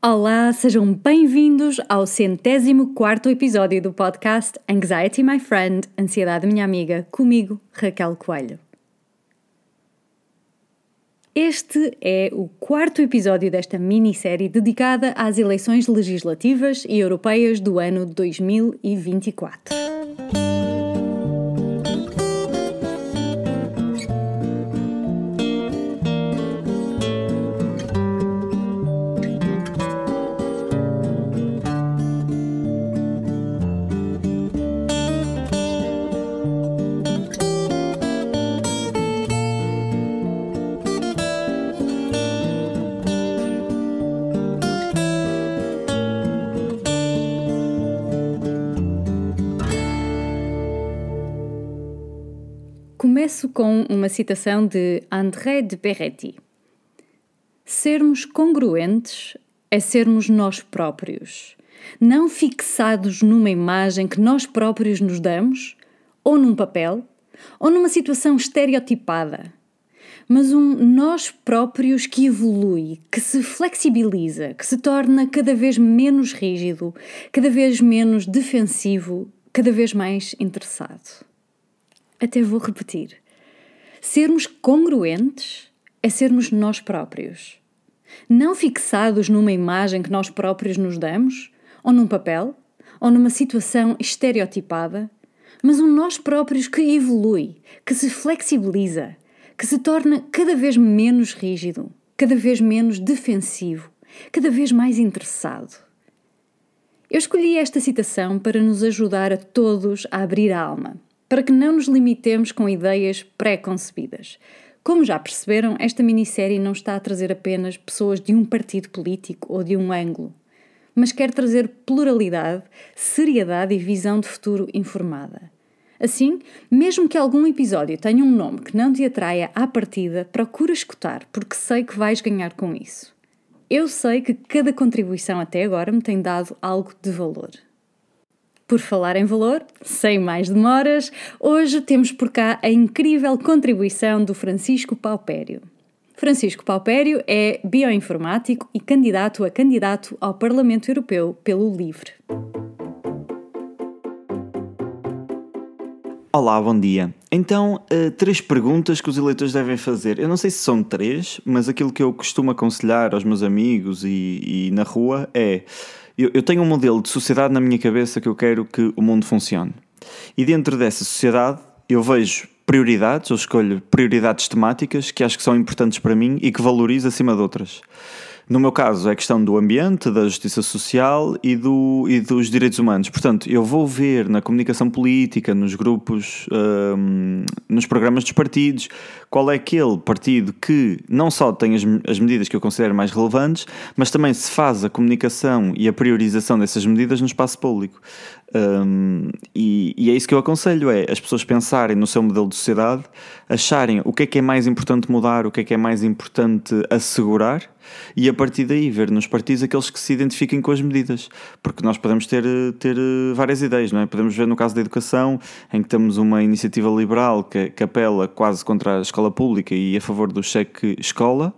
Olá, sejam bem-vindos ao centésimo quarto episódio do podcast Anxiety My Friend, Ansiedade Minha Amiga, comigo, Raquel Coelho. Este é o quarto episódio desta minissérie dedicada às eleições legislativas e europeias do ano 2024. Com uma citação de André de Peretti. Sermos congruentes é sermos nós próprios, não fixados numa imagem que nós próprios nos damos, ou num papel, ou numa situação estereotipada, mas um nós próprios que evolui, que se flexibiliza, que se torna cada vez menos rígido, cada vez menos defensivo, cada vez mais interessado. Até vou repetir. Sermos congruentes é sermos nós próprios. Não fixados numa imagem que nós próprios nos damos, ou num papel, ou numa situação estereotipada, mas um nós próprios que evolui, que se flexibiliza, que se torna cada vez menos rígido, cada vez menos defensivo, cada vez mais interessado. Eu escolhi esta citação para nos ajudar a todos a abrir a alma para que não nos limitemos com ideias pré-concebidas. Como já perceberam, esta minissérie não está a trazer apenas pessoas de um partido político ou de um ângulo, mas quer trazer pluralidade, seriedade e visão de futuro informada. Assim, mesmo que algum episódio tenha um nome que não te atraia à partida, procura escutar, porque sei que vais ganhar com isso. Eu sei que cada contribuição até agora me tem dado algo de valor. Por falar em valor, sem mais demoras, hoje temos por cá a incrível contribuição do Francisco Paupério. Francisco Paupério é bioinformático e candidato a candidato ao Parlamento Europeu pelo LIVRE. Olá, bom dia. Então, uh, três perguntas que os eleitores devem fazer. Eu não sei se são três, mas aquilo que eu costumo aconselhar aos meus amigos e, e na rua é eu, eu tenho um modelo de sociedade na minha cabeça que eu quero que o mundo funcione. E dentro dessa sociedade eu vejo prioridades, eu escolho prioridades temáticas que acho que são importantes para mim e que valorizo acima de outras. No meu caso, é a questão do ambiente, da justiça social e, do, e dos direitos humanos. Portanto, eu vou ver na comunicação política, nos grupos, um, nos programas dos partidos, qual é aquele partido que não só tem as, as medidas que eu considero mais relevantes, mas também se faz a comunicação e a priorização dessas medidas no espaço público. Um, e, e, é isso que eu aconselho: é as pessoas pensarem no seu modelo de sociedade, acharem o que é que é mais importante mudar, o que é que é mais importante assegurar, e a partir daí ver nos partidos aqueles que se identifiquem com as medidas. Porque nós podemos ter, ter várias ideias, não é? Podemos ver no caso da educação, em que temos uma iniciativa liberal que, que apela quase contra a escola pública e a favor do cheque escola.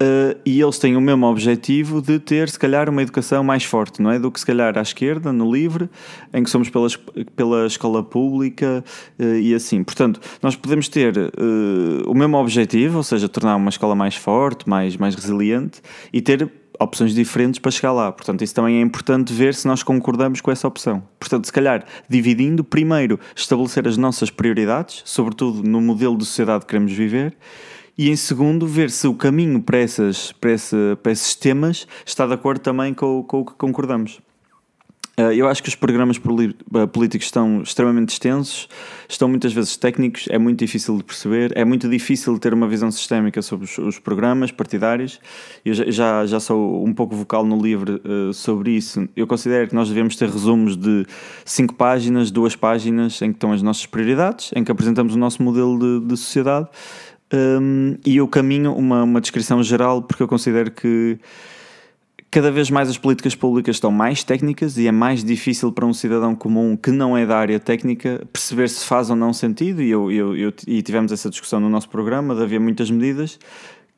Uh, e eles têm o mesmo objetivo de ter, se calhar, uma educação mais forte, não é? Do que, se calhar, à esquerda, no LIVRE, em que somos pela, pela escola pública uh, e assim. Portanto, nós podemos ter uh, o mesmo objetivo, ou seja, tornar uma escola mais forte, mais, mais resiliente e ter opções diferentes para chegar lá. Portanto, isso também é importante ver se nós concordamos com essa opção. Portanto, se calhar, dividindo, primeiro, estabelecer as nossas prioridades, sobretudo no modelo de sociedade que queremos viver e em segundo, ver se o caminho para, essas, para, esse, para esses temas está de acordo também com, com o que concordamos. Uh, eu acho que os programas eh, políticos estão extremamente extensos, estão muitas vezes técnicos, é muito difícil de perceber, é muito difícil ter uma visão sistémica sobre os, programas partidários. Eu já, já sou um pouco vocal no livro uh, sobre isso. Eu considero que nós devemos ter resumos de cinco páginas, duas páginas, em que estão as nossas prioridades, em que apresentamos o nosso modelo de, de sociedade um, e eu caminho uma, uma descrição geral porque eu considero que cada vez mais as políticas públicas estão mais técnicas e é mais difícil para um cidadão comum que não é da área técnica perceber se faz ou não sentido. E, eu, eu, eu, e tivemos essa discussão no nosso programa, de havia muitas medidas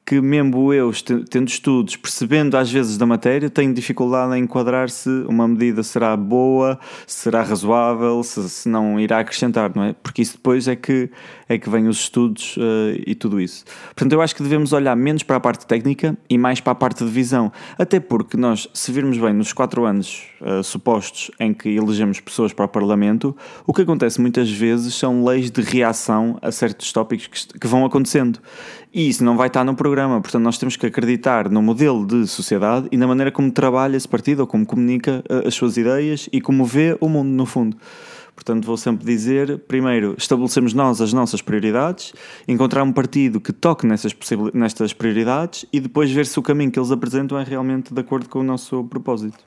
que mesmo eu, tendo estudos, percebendo às vezes da matéria, tenho dificuldade em enquadrar se uma medida será boa, será razoável, se, se não irá acrescentar, não é? Porque isso depois é que, é que vem os estudos uh, e tudo isso. Portanto, eu acho que devemos olhar menos para a parte técnica e mais para a parte de visão. Até porque nós, se virmos bem nos quatro anos uh, supostos em que elegemos pessoas para o Parlamento, o que acontece muitas vezes são leis de reação a certos tópicos que, que vão acontecendo. E isso não vai estar no programa, portanto, nós temos que acreditar no modelo de sociedade e na maneira como trabalha esse partido ou como comunica uh, as suas ideias e como vê o mundo, no fundo. Portanto, vou sempre dizer: primeiro, estabelecemos nós as nossas prioridades, encontrar um partido que toque nessas, nestas prioridades e depois ver se o caminho que eles apresentam é realmente de acordo com o nosso propósito.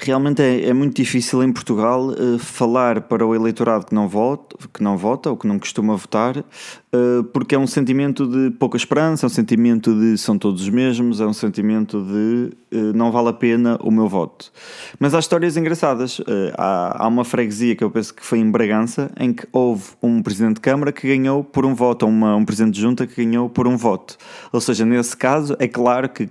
Realmente é, é, muito difícil em Portugal uh, falar para o eleitorado que não, vota, que não vota ou que não costuma votar, uh, porque é um sentimento de pouca esperança, é um sentimento de são todos os mesmos, é um sentimento de uh, não vale a pena o meu voto. Mas há histórias engraçadas. Há, há, uma freguesia que eu penso que foi em Bragança, em que houve um presidente de Câmara que ganhou por um voto, ou uma, um presidente de junta que ganhou por um voto. Ou seja, nesse caso, é claro que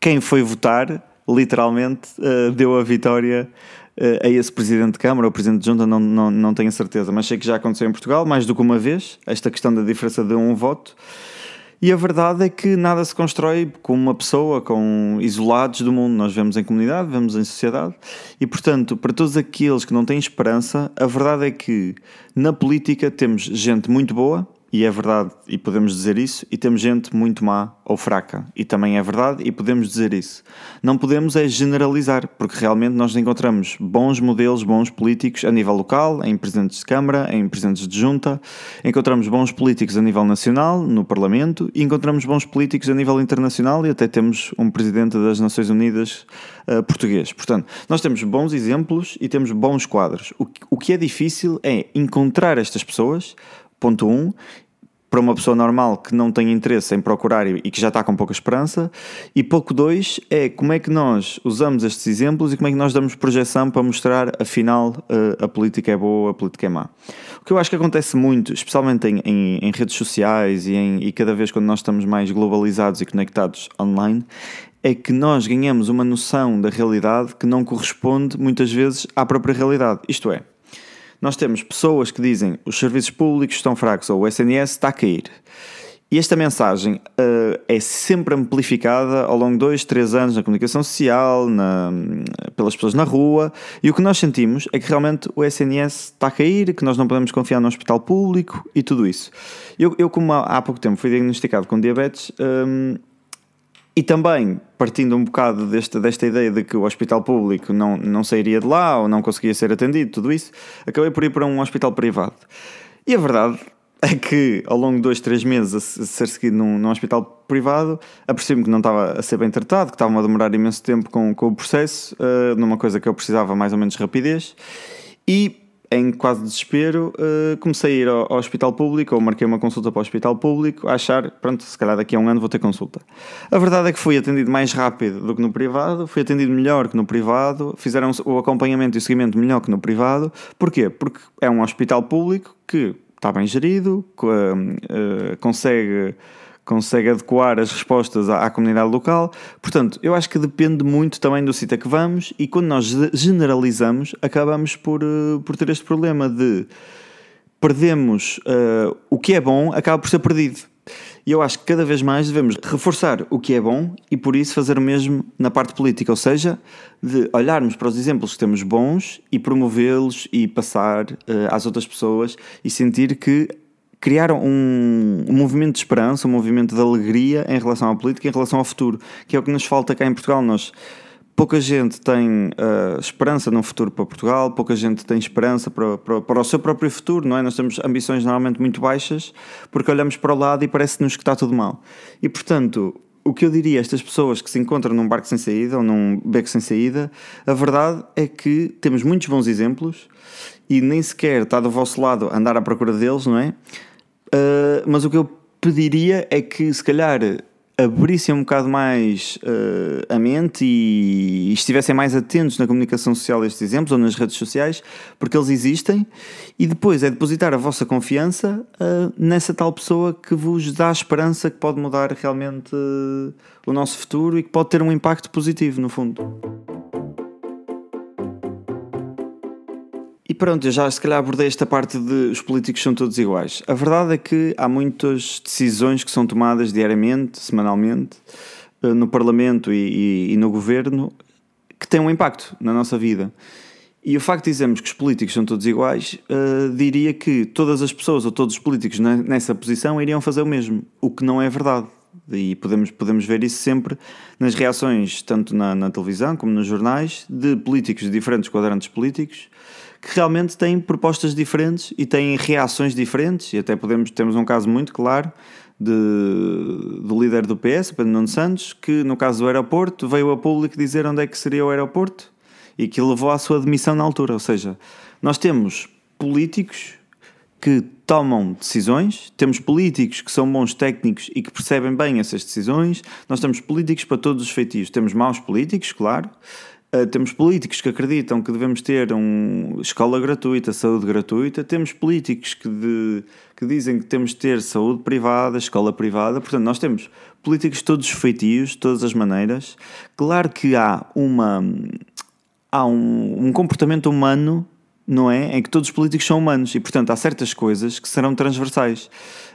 quem foi votar literalmente uh, deu a vitória uh, a esse presidente de Câmara ou presidente de Junta, não, não, não tenho certeza, mas sei que já aconteceu em Portugal mais do que uma vez, esta questão da diferença de um voto. E a verdade é que nada se constrói com uma pessoa, com isolados do mundo. Nós vemos em comunidade, vemos em sociedade. E, portanto, para todos aqueles que não têm esperança, a verdade é que na política temos gente muito boa e é verdade, e podemos dizer isso, e temos gente muito má ou fraca, e também é verdade, e podemos dizer isso. Não podemos é generalizar, porque realmente nós encontramos bons modelos, bons políticos a nível local, em presidentes de Câmara, em presidentes de Junta, encontramos bons políticos a nível nacional, no Parlamento, e encontramos bons políticos a nível internacional, e até temos um presidente das Nações Unidas uh, português. Portanto, nós temos bons exemplos e temos bons quadros. O, o que é difícil é encontrar estas pessoas ponto 1, um, para uma pessoa normal que não tem interesse em procurar e, que já está com pouca esperança. E pouco dois é como é que nós usamos estes exemplos e como é que nós damos projeção para mostrar, afinal, a, a política é boa, a política é má. O que eu acho que acontece muito, especialmente em, em, em redes sociais e, em, e cada vez quando nós estamos mais globalizados e conectados online, é que nós ganhamos uma noção da realidade que não corresponde muitas vezes à própria realidade. Isto é, nós temos pessoas que dizem os serviços públicos estão fracos ou o SNS está a cair. E esta mensagem uh, é sempre amplificada ao longo de dois, três anos na comunicação social, na, pelas pessoas na rua, e o que nós sentimos é que realmente o SNS está a cair, que nós não podemos confiar no hospital público e tudo isso. Eu, eu como há, pouco tempo fui diagnosticado com diabetes, um, e também, partindo um bocado desta, desta ideia de que o hospital público não, não sairia de lá ou não conseguia ser atendido, tudo isso, acabei por ir para um hospital privado. E a verdade é que ao longo de dois, três meses a ser seguido num, num hospital privado, apercebi-me que não estava a ser bem tratado, que estava a demorar imenso tempo com, com o processo, uh, numa coisa que eu precisava mais ou menos rapidez. E em quase desespero, uh, comecei a ir ao, ao, hospital público, ou marquei uma consulta para o hospital público, a achar, pronto, se calhar daqui a um ano vou ter consulta. A verdade é que fui atendido mais rápido do que no privado, fui atendido melhor que no privado, fizeram o acompanhamento e o seguimento melhor que no privado. Porquê? Porque é um hospital público que está bem gerido, uh, uh, consegue consegue adequar as respostas à, à, comunidade local. Portanto, eu acho que depende muito também do sítio a que vamos e quando nós generalizamos, acabamos por, uh, por ter este problema de perdemos uh, o que é bom, acaba por ser perdido. E eu acho que cada vez mais devemos reforçar o que é bom e por isso fazer o mesmo na parte política, ou seja, de olharmos para os exemplos que temos bons e promovê-los e passar uh, às outras pessoas e sentir que criaram um, um, movimento de esperança, um movimento de alegria em relação à política, em relação ao futuro, que é o que nos falta cá em Portugal. Nós, pouca gente tem uh, esperança num futuro para Portugal, pouca gente tem esperança para, para, para, o seu próprio futuro, não é? Nós temos ambições normalmente muito baixas porque olhamos para o lado e parece-nos que está tudo mal. E portanto, o que eu diria a estas pessoas que se encontram num barco sem saída ou num beco sem saída, a verdade é que temos muitos bons exemplos e nem sequer está do vosso lado andar à procura deles, não é? Uh, mas o que eu pediria é que, se calhar, abrissem um bocado mais uh, a mente e, e, estivessem mais atentos na comunicação social a estes exemplos ou nas redes sociais, porque eles existem, e depois é depositar a vossa confiança uh, nessa tal pessoa que vos dá a esperança que pode mudar realmente uh, o nosso futuro e que pode ter um impacto positivo, no fundo. E pronto, eu já se calhar abordei esta parte de os políticos são todos iguais. A verdade é que há muitas decisões que são tomadas diariamente, semanalmente, eh, no Parlamento e, e, e no Governo, que têm um impacto na nossa vida. E o facto de dizermos que os políticos são todos iguais, uh, diria que todas as pessoas ou todos os políticos nessa posição iriam fazer o mesmo, o que não é verdade. E podemos, podemos ver isso sempre nas reações, tanto na, na televisão como nos jornais, de políticos de diferentes quadrantes políticos, que realmente têm propostas diferentes e têm reações diferentes, e até podemos temos um caso muito claro de, do líder do PS, Pedro Nuno Santos, que no caso do aeroporto veio a público dizer onde é que seria o aeroporto e que levou à sua demissão na altura. Ou seja, nós temos políticos que tomam decisões, temos políticos que são bons técnicos e que percebem bem essas decisões, nós temos políticos para todos os feitios, temos maus políticos, claro, Uh, temos políticos que acreditam que devemos ter uma escola gratuita, saúde gratuita. Temos políticos que, de, que dizem que temos de ter saúde privada, escola privada. Portanto, nós temos políticos todos feitios, de todas as maneiras. Claro que há uma há um, um comportamento humano não é? Em que todos os políticos são humanos e, portanto, há certas coisas que serão transversais.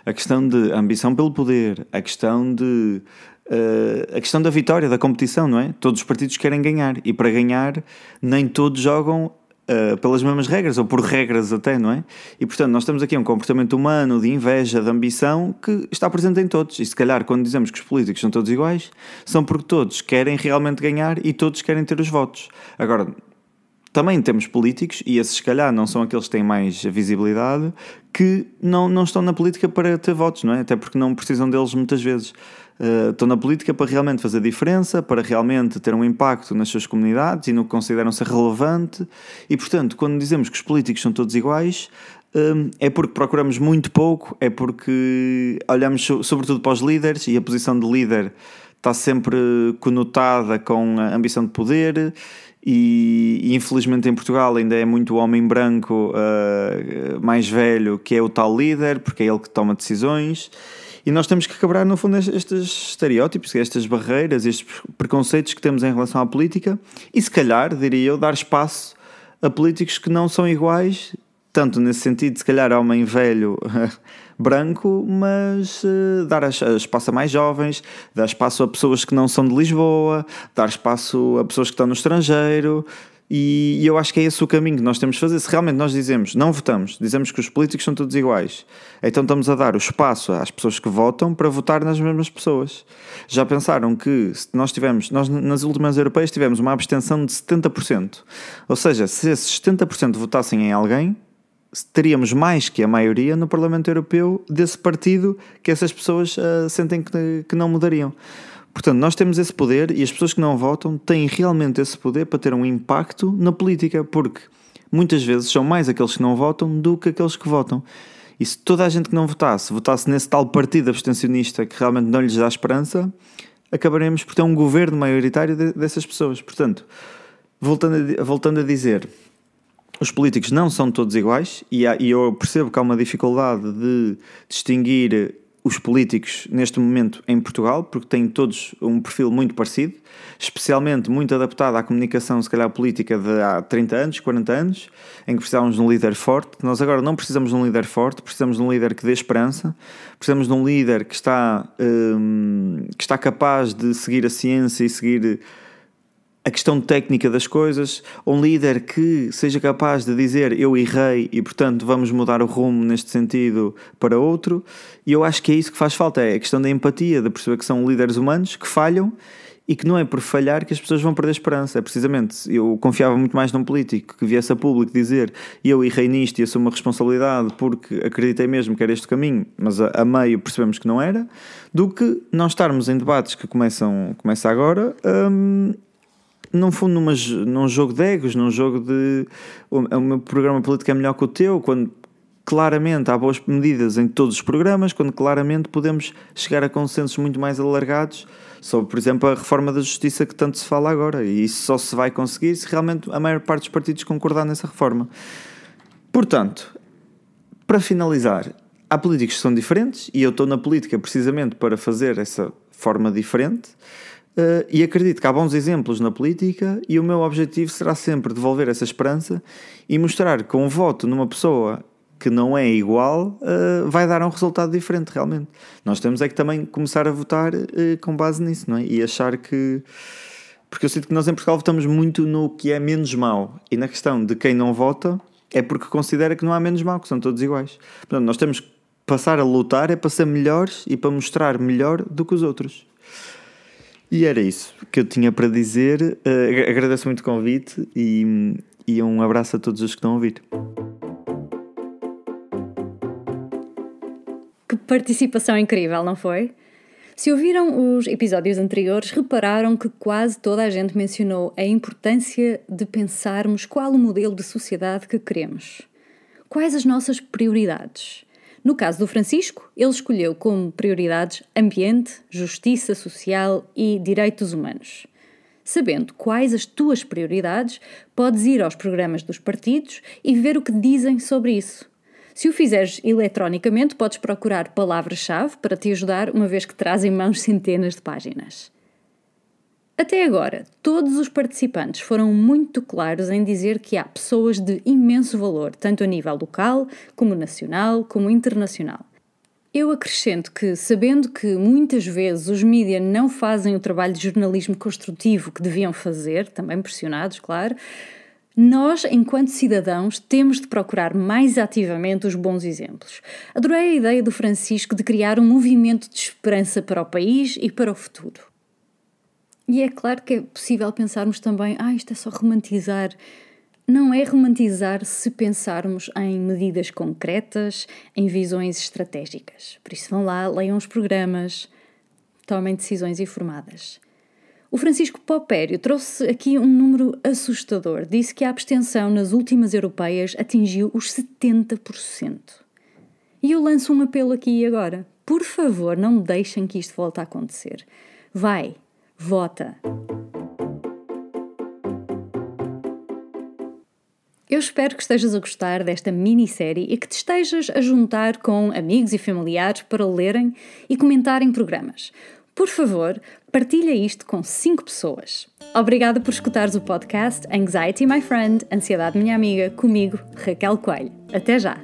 A questão de ambição pelo poder, a questão de uh, a questão da vitória, da competição, não é? Todos os partidos querem ganhar e para ganhar nem todos jogam uh, pelas mesmas regras ou por regras até, não é? E portanto nós temos aqui um comportamento humano de inveja, de ambição que está presente em todos. E se calhar quando dizemos que os políticos são todos iguais, são porque todos querem realmente ganhar e todos querem ter os votos. Agora, também temos políticos, e esses se calhar não são aqueles que têm mais visibilidade, que não, não estão na política para ter votos, não é? Até porque não precisam deles muitas vezes. Uh, estão na política para realmente fazer diferença, para realmente ter um impacto nas suas comunidades e no que consideram ser relevante. E, portanto, quando dizemos que os políticos são todos iguais, um, é porque procuramos muito pouco, é porque olhamos sobretudo para os líderes e a posição de líder está sempre conotada com a ambição de poder e, infelizmente em Portugal ainda é muito homem branco uh, mais velho que é o tal líder, porque é ele que toma decisões. E nós temos que quebrar, no fundo, estes estereótipos, estas barreiras, estes preconceitos que temos em relação à política e, se calhar, diria eu, dar espaço a políticos que não são iguais, tanto nesse sentido, se calhar, homem velho branco, mas uh, dar espaço a mais jovens, dar espaço a pessoas que não são de Lisboa, dar espaço a pessoas que estão no estrangeiro. E, e eu acho que é esse o caminho que nós temos de fazer. Se realmente nós dizemos, não votamos, dizemos que os políticos são todos iguais, então estamos a dar o espaço às pessoas que votam para votar nas mesmas pessoas. Já pensaram que se nós tivemos, nós nas últimas europeias tivemos uma abstenção de 70%. Ou seja, se esses 70% votassem em alguém, teríamos mais que a maioria no Parlamento Europeu desse partido que essas pessoas uh, sentem que, que não mudariam. Portanto, nós temos esse poder e as pessoas que não votam têm realmente esse poder para ter um impacto na política, porque muitas vezes são mais aqueles que não votam do que aqueles que votam. E se toda a gente que não votasse, votasse nesse tal partido abstencionista que realmente não lhes dá esperança, acabaremos por ter um governo maioritário de, dessas pessoas. Portanto, voltando a, voltando a dizer, os políticos não são todos iguais e, há, e eu percebo que há uma dificuldade de distinguir os políticos neste momento em Portugal, porque têm todos um perfil muito parecido, especialmente muito adaptado à comunicação, se calhar política de há 30 anos, 40 anos, em que precisávamos de um líder forte. Nós agora não precisamos de um líder forte, precisamos de um líder que dê esperança, precisamos de um líder que está, hum, que está capaz de seguir a ciência e seguir a questão técnica das coisas, um líder que seja capaz de dizer eu errei e portanto vamos mudar o rumo neste sentido para outro, e eu acho que é isso que faz falta, é a questão da empatia, de perceber que são líderes humanos que falham e que não é por falhar que as pessoas vão perder esperança. É precisamente, eu confiava muito mais num político que viesse a público dizer eu errei nisto e assumo uma responsabilidade porque acreditei mesmo que era este caminho, mas a, a, meio percebemos que não era, do que não estarmos em debates que começam começa agora hum, num fundo, numa, num jogo de egos, num jogo de o, o meu programa político é melhor que o teu, quando claramente há boas medidas em todos os programas, quando claramente podemos chegar a consensos muito mais alargados sobre, por exemplo, a reforma da justiça que tanto se fala agora. E isso só se vai conseguir se realmente a maior parte dos partidos concordar nessa reforma. Portanto, para finalizar, há políticos que são diferentes e eu estou na política precisamente para fazer essa forma diferente. Uh, e acredito que há bons exemplos na política e o meu objetivo será sempre devolver essa esperança e mostrar que um voto numa pessoa que não é igual uh, vai dar um resultado diferente realmente. Nós temos é que também começar a votar uh, com base nisso, não é? E achar que. Porque eu sinto que nós em Portugal votamos muito no que é menos mau e na questão de quem não vota é porque considera que não há menos mau, que são todos iguais. Portanto, nós temos que passar a lutar é para ser melhores e para mostrar melhor do que os outros. E era isso que eu tinha para dizer. Uh, agradeço muito o convite e, e um abraço a todos os que estão a ouvir. Que participação incrível, não foi? Se ouviram os episódios anteriores, repararam que quase toda a gente mencionou a importância de pensarmos qual o modelo de sociedade que queremos. Quais as nossas prioridades? No caso do Francisco, ele escolheu como prioridades ambiente, justiça social e direitos humanos. Sabendo quais as tuas prioridades, podes ir aos programas dos partidos e ver o que dizem sobre isso. Se o fizeres eletronicamente, podes procurar palavras-chave para te ajudar, uma vez que traz em mãos centenas de páginas. Até agora, todos os participantes foram muito claros em dizer que há pessoas de imenso valor, tanto a nível local, como nacional, como internacional. Eu acrescento que, sabendo que muitas vezes os mídias não fazem o trabalho de jornalismo construtivo que deviam fazer, também pressionados, claro, nós, enquanto cidadãos, temos de procurar mais ativamente os bons exemplos. Adorei a ideia do Francisco de criar um movimento de esperança para o país e para o futuro. E é claro que é possível pensarmos também, ah, isto é só romantizar. Não é romantizar se pensarmos em medidas concretas, em visões estratégicas. Por isso vão lá, leiam os programas, tomem decisões informadas. O Francisco Popério trouxe aqui um número assustador. Disse que a abstenção nas últimas europeias atingiu os 70%. E eu lanço um apelo aqui e agora. Por favor, não deixem que isto volte a acontecer. Vai, vota. Eu espero que estejas a gostar desta minissérie e que te estejas a juntar com amigos e familiares para lerem e comentarem programas. Por favor, partilha isto com 5 pessoas. Obrigada por escutares o podcast Anxiety My Friend, Ansiedade Minha Amiga, comigo, Raquel Coelho. Até já!